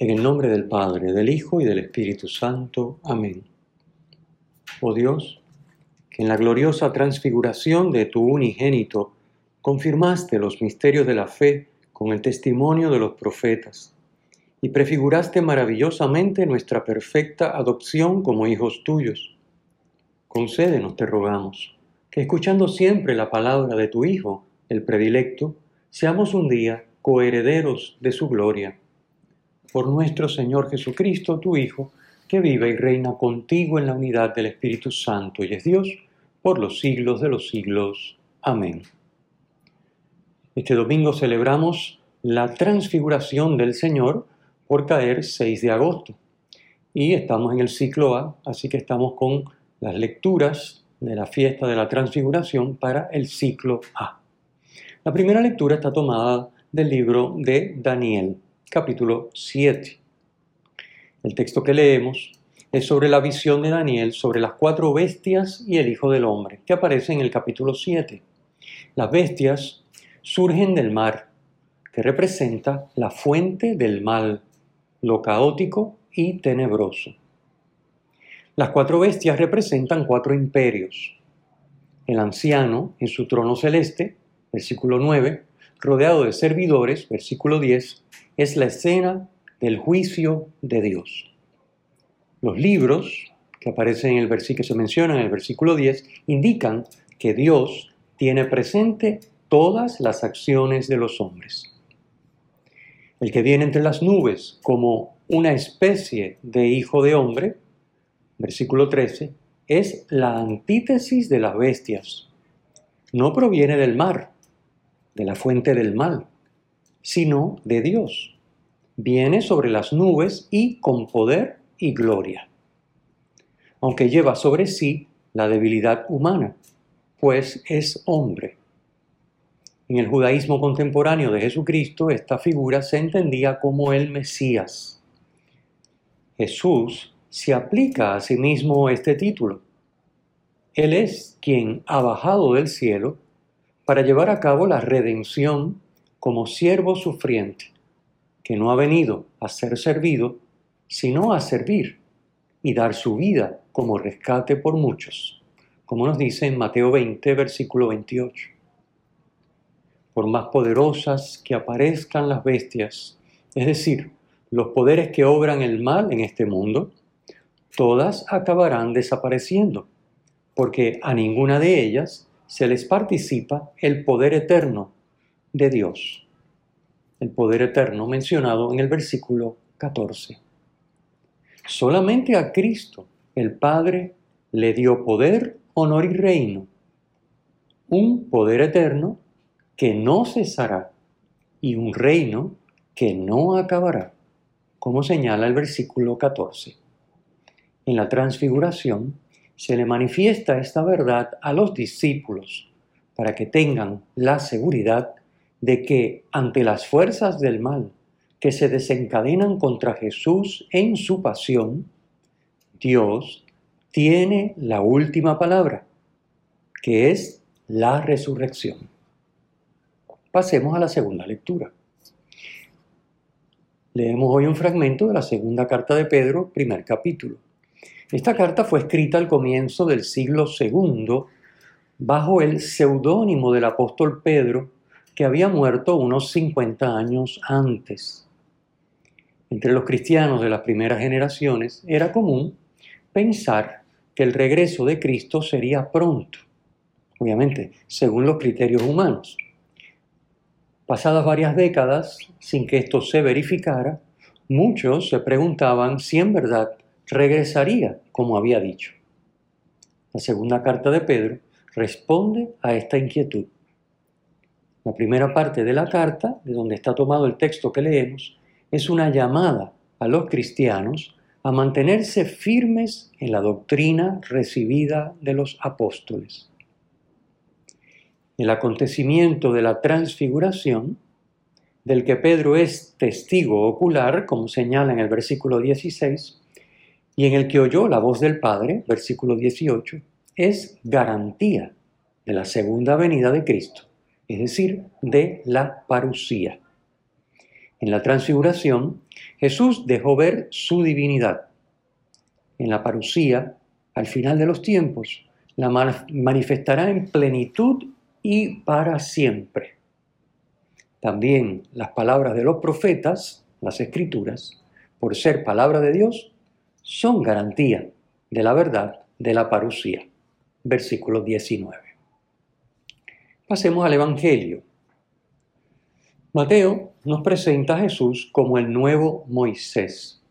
En el nombre del Padre, del Hijo y del Espíritu Santo. Amén. Oh Dios, que en la gloriosa transfiguración de tu unigénito confirmaste los misterios de la fe con el testimonio de los profetas y prefiguraste maravillosamente nuestra perfecta adopción como hijos tuyos. Concédenos, te rogamos, que escuchando siempre la palabra de tu Hijo, el predilecto, seamos un día coherederos de su gloria por nuestro Señor Jesucristo, tu Hijo, que vive y reina contigo en la unidad del Espíritu Santo y es Dios por los siglos de los siglos. Amén. Este domingo celebramos la transfiguración del Señor por caer 6 de agosto. Y estamos en el ciclo A, así que estamos con las lecturas de la fiesta de la transfiguración para el ciclo A. La primera lectura está tomada del libro de Daniel capítulo 7. El texto que leemos es sobre la visión de Daniel sobre las cuatro bestias y el Hijo del Hombre, que aparece en el capítulo 7. Las bestias surgen del mar, que representa la fuente del mal, lo caótico y tenebroso. Las cuatro bestias representan cuatro imperios. El anciano en su trono celeste, versículo 9, rodeado de servidores, versículo 10, es la escena del juicio de Dios. Los libros que aparecen en el versículo se en el versículo 10 indican que Dios tiene presente todas las acciones de los hombres. El que viene entre las nubes como una especie de hijo de hombre, versículo 13, es la antítesis de las bestias. No proviene del mar, de la fuente del mal, sino de Dios. Viene sobre las nubes y con poder y gloria. Aunque lleva sobre sí la debilidad humana, pues es hombre. En el judaísmo contemporáneo de Jesucristo, esta figura se entendía como el Mesías. Jesús se aplica a sí mismo este título. Él es quien ha bajado del cielo para llevar a cabo la redención como siervo sufriente, que no ha venido a ser servido, sino a servir y dar su vida como rescate por muchos, como nos dice en Mateo 20, versículo 28. Por más poderosas que aparezcan las bestias, es decir, los poderes que obran el mal en este mundo, todas acabarán desapareciendo, porque a ninguna de ellas se les participa el poder eterno de Dios, el poder eterno mencionado en el versículo 14. Solamente a Cristo el Padre le dio poder, honor y reino, un poder eterno que no cesará y un reino que no acabará, como señala el versículo 14. En la transfiguración se le manifiesta esta verdad a los discípulos para que tengan la seguridad de que ante las fuerzas del mal que se desencadenan contra Jesús en su pasión, Dios tiene la última palabra, que es la resurrección. Pasemos a la segunda lectura. Leemos hoy un fragmento de la segunda carta de Pedro, primer capítulo. Esta carta fue escrita al comienzo del siglo II bajo el seudónimo del apóstol Pedro que había muerto unos 50 años antes. Entre los cristianos de las primeras generaciones era común pensar que el regreso de Cristo sería pronto, obviamente, según los criterios humanos. Pasadas varias décadas, sin que esto se verificara, muchos se preguntaban si en verdad regresaría como había dicho. La segunda carta de Pedro responde a esta inquietud. La primera parte de la carta, de donde está tomado el texto que leemos, es una llamada a los cristianos a mantenerse firmes en la doctrina recibida de los apóstoles. El acontecimiento de la transfiguración, del que Pedro es testigo ocular, como señala en el versículo 16, y en el que oyó la voz del Padre, versículo 18, es garantía de la segunda venida de Cristo, es decir, de la parucía. En la transfiguración, Jesús dejó ver su divinidad. En la parucía, al final de los tiempos, la manifestará en plenitud y para siempre. También las palabras de los profetas, las escrituras, por ser palabra de Dios, son garantía de la verdad de la parucía. Versículo 19. Pasemos al Evangelio. Mateo nos presenta a Jesús como el nuevo Moisés.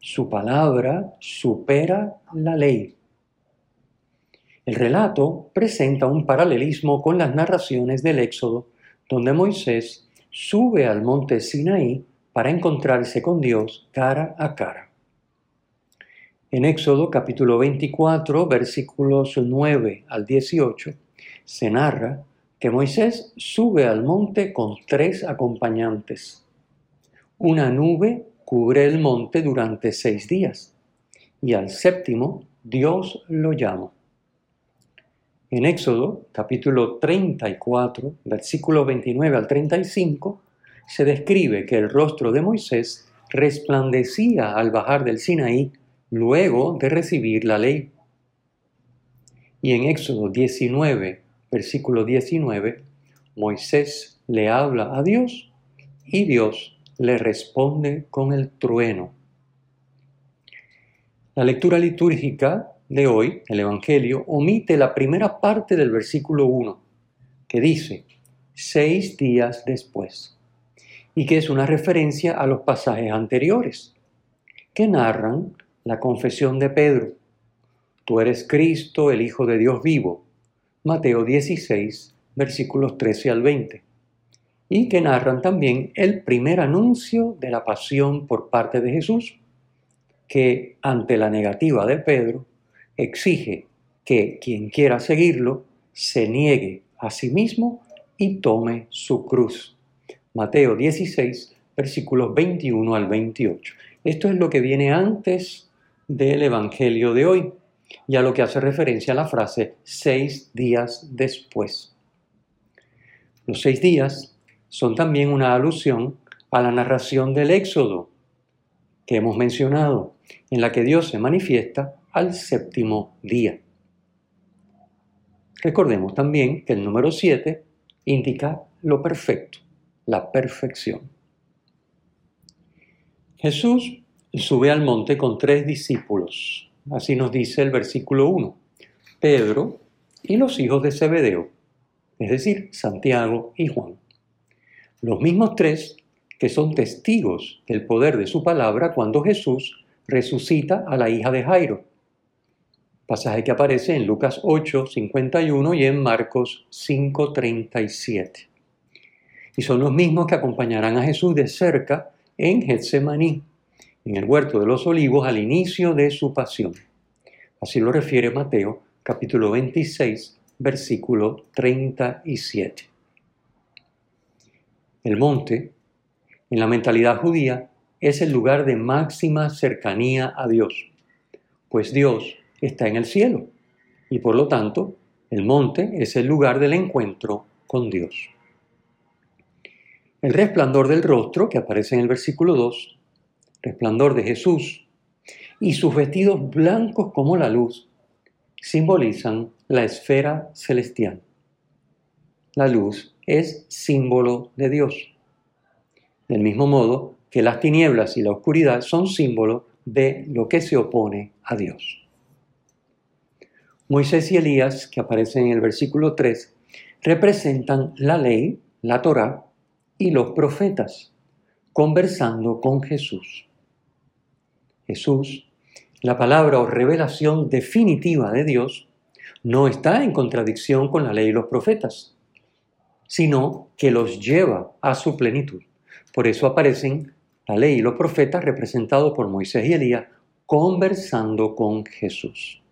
Su palabra supera la ley. El relato presenta un paralelismo con las narraciones del Éxodo, donde Moisés sube al monte Sinaí para encontrarse con Dios cara a cara. En Éxodo capítulo 24, versículos 9 al 18, se narra que Moisés sube al monte con tres acompañantes. Una nube cubre el monte durante seis días y al séptimo Dios lo llama. En Éxodo capítulo 34, versículo 29 al 35, se describe que el rostro de Moisés resplandecía al bajar del Sinaí luego de recibir la ley. Y en Éxodo 19, versículo 19, Moisés le habla a Dios y Dios le responde con el trueno. La lectura litúrgica de hoy, el Evangelio, omite la primera parte del versículo 1, que dice, seis días después, y que es una referencia a los pasajes anteriores, que narran la confesión de Pedro. Tú eres Cristo, el Hijo de Dios vivo, Mateo 16, versículos 13 al 20, y que narran también el primer anuncio de la pasión por parte de Jesús, que ante la negativa de Pedro exige que quien quiera seguirlo se niegue a sí mismo y tome su cruz. Mateo 16, versículos 21 al 28. Esto es lo que viene antes del Evangelio de hoy y a lo que hace referencia la frase seis días después. Los seis días son también una alusión a la narración del Éxodo que hemos mencionado, en la que Dios se manifiesta al séptimo día. Recordemos también que el número siete indica lo perfecto, la perfección. Jesús sube al monte con tres discípulos, Así nos dice el versículo 1. Pedro y los hijos de Zebedeo, es decir, Santiago y Juan. Los mismos tres que son testigos del poder de su palabra cuando Jesús resucita a la hija de Jairo. Pasaje que aparece en Lucas 8, 51 y en Marcos 5, 37. Y son los mismos que acompañarán a Jesús de cerca en Getsemaní, en el huerto de los olivos al inicio de su pasión. Así lo refiere Mateo capítulo 26, versículo 37. El monte, en la mentalidad judía, es el lugar de máxima cercanía a Dios, pues Dios está en el cielo y por lo tanto el monte es el lugar del encuentro con Dios. El resplandor del rostro, que aparece en el versículo 2, resplandor de Jesús, y sus vestidos blancos como la luz simbolizan la esfera celestial. La luz es símbolo de Dios. Del mismo modo que las tinieblas y la oscuridad son símbolo de lo que se opone a Dios. Moisés y Elías, que aparecen en el versículo 3, representan la ley, la Torá y los profetas, conversando con Jesús. Jesús, la palabra o revelación definitiva de Dios, no está en contradicción con la ley y los profetas, sino que los lleva a su plenitud. Por eso aparecen la ley y los profetas representados por Moisés y Elías conversando con Jesús.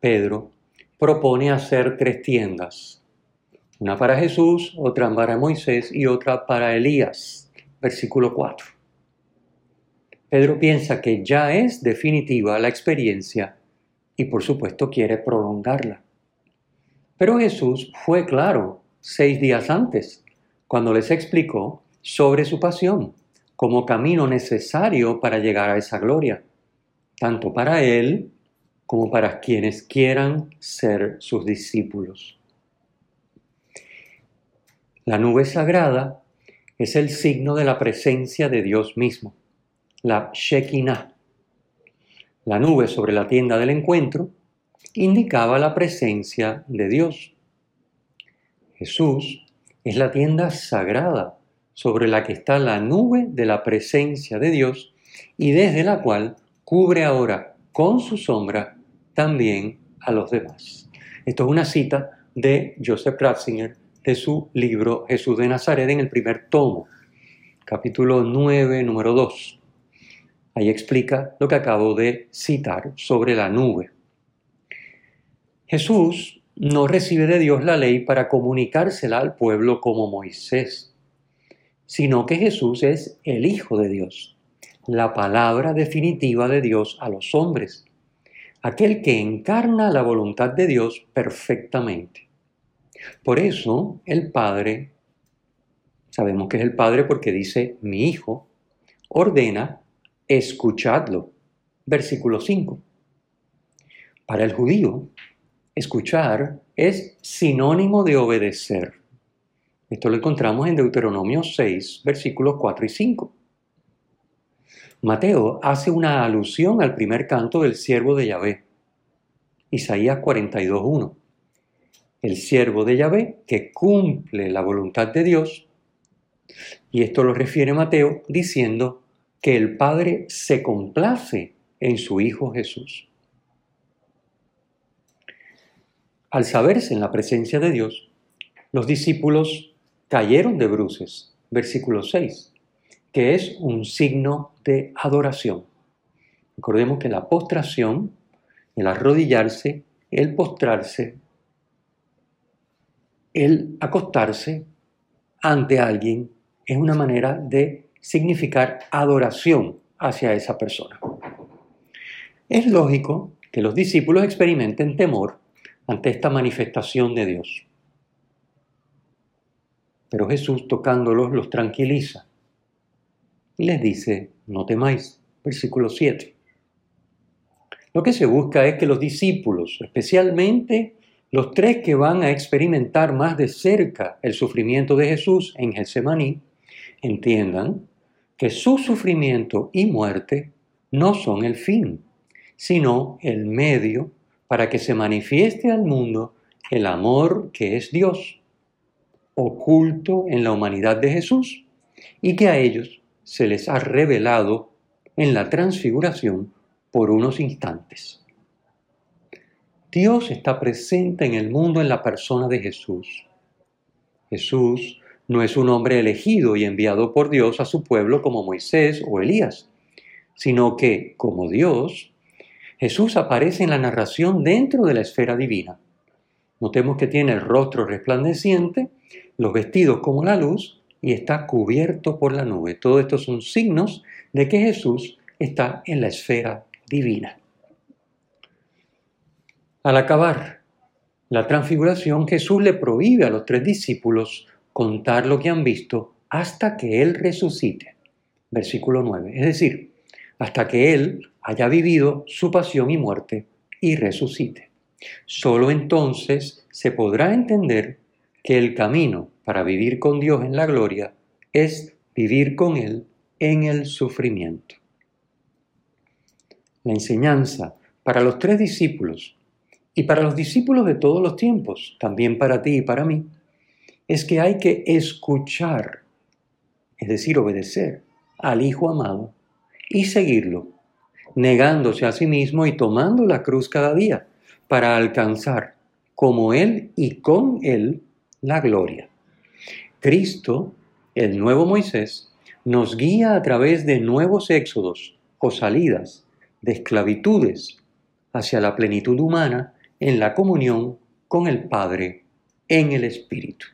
Pedro propone hacer tres tiendas, una para Jesús, otra para Moisés y otra para Elías. Versículo 4. Pedro piensa que ya es definitiva la experiencia y por supuesto quiere prolongarla. Pero Jesús fue claro seis días antes, cuando les explicó sobre su pasión como camino necesario para llegar a esa gloria, tanto para Él como para quienes quieran ser sus discípulos. La nube sagrada es el signo de la presencia de Dios mismo, la Shekinah. La nube sobre la tienda del encuentro indicaba la presencia de Dios. Jesús es la tienda sagrada sobre la que está la nube de la presencia de Dios y desde la cual cubre ahora con su sombra también a los demás. Esto es una cita de Joseph Ratzinger de su libro Jesús de Nazaret en el primer tomo, capítulo 9, número 2. Ahí explica lo que acabo de citar sobre la nube. Jesús no recibe de Dios la ley para comunicársela al pueblo como Moisés, sino que Jesús es el Hijo de Dios, la palabra definitiva de Dios a los hombres, aquel que encarna la voluntad de Dios perfectamente. Por eso el Padre, sabemos que es el Padre porque dice mi Hijo, ordena, escuchadlo. Versículo 5. Para el judío, escuchar es sinónimo de obedecer. Esto lo encontramos en Deuteronomio 6, versículos 4 y 5. Mateo hace una alusión al primer canto del siervo de Yahvé. Isaías 42.1 el siervo de Yahvé, que cumple la voluntad de Dios. Y esto lo refiere Mateo diciendo que el Padre se complace en su Hijo Jesús. Al saberse en la presencia de Dios, los discípulos cayeron de bruces, versículo 6, que es un signo de adoración. Recordemos que la postración, el arrodillarse, el postrarse, el acostarse ante alguien es una manera de significar adoración hacia esa persona. Es lógico que los discípulos experimenten temor ante esta manifestación de Dios. Pero Jesús tocándolos los tranquiliza y les dice, no temáis, versículo 7. Lo que se busca es que los discípulos, especialmente los tres que van a experimentar más de cerca el sufrimiento de Jesús en Getsemaní entiendan que su sufrimiento y muerte no son el fin, sino el medio para que se manifieste al mundo el amor que es Dios, oculto en la humanidad de Jesús, y que a ellos se les ha revelado en la transfiguración por unos instantes. Dios está presente en el mundo en la persona de Jesús. Jesús no es un hombre elegido y enviado por Dios a su pueblo como Moisés o Elías, sino que, como Dios, Jesús aparece en la narración dentro de la esfera divina. Notemos que tiene el rostro resplandeciente, los vestidos como la luz y está cubierto por la nube. Todos estos son signos de que Jesús está en la esfera divina. Al acabar la transfiguración, Jesús le prohíbe a los tres discípulos contar lo que han visto hasta que Él resucite. Versículo 9. Es decir, hasta que Él haya vivido su pasión y muerte y resucite. Solo entonces se podrá entender que el camino para vivir con Dios en la gloria es vivir con Él en el sufrimiento. La enseñanza para los tres discípulos y para los discípulos de todos los tiempos, también para ti y para mí, es que hay que escuchar, es decir, obedecer al Hijo amado y seguirlo, negándose a sí mismo y tomando la cruz cada día para alcanzar, como Él y con Él, la gloria. Cristo, el nuevo Moisés, nos guía a través de nuevos éxodos o salidas de esclavitudes hacia la plenitud humana en la comunión con el Padre en el Espíritu.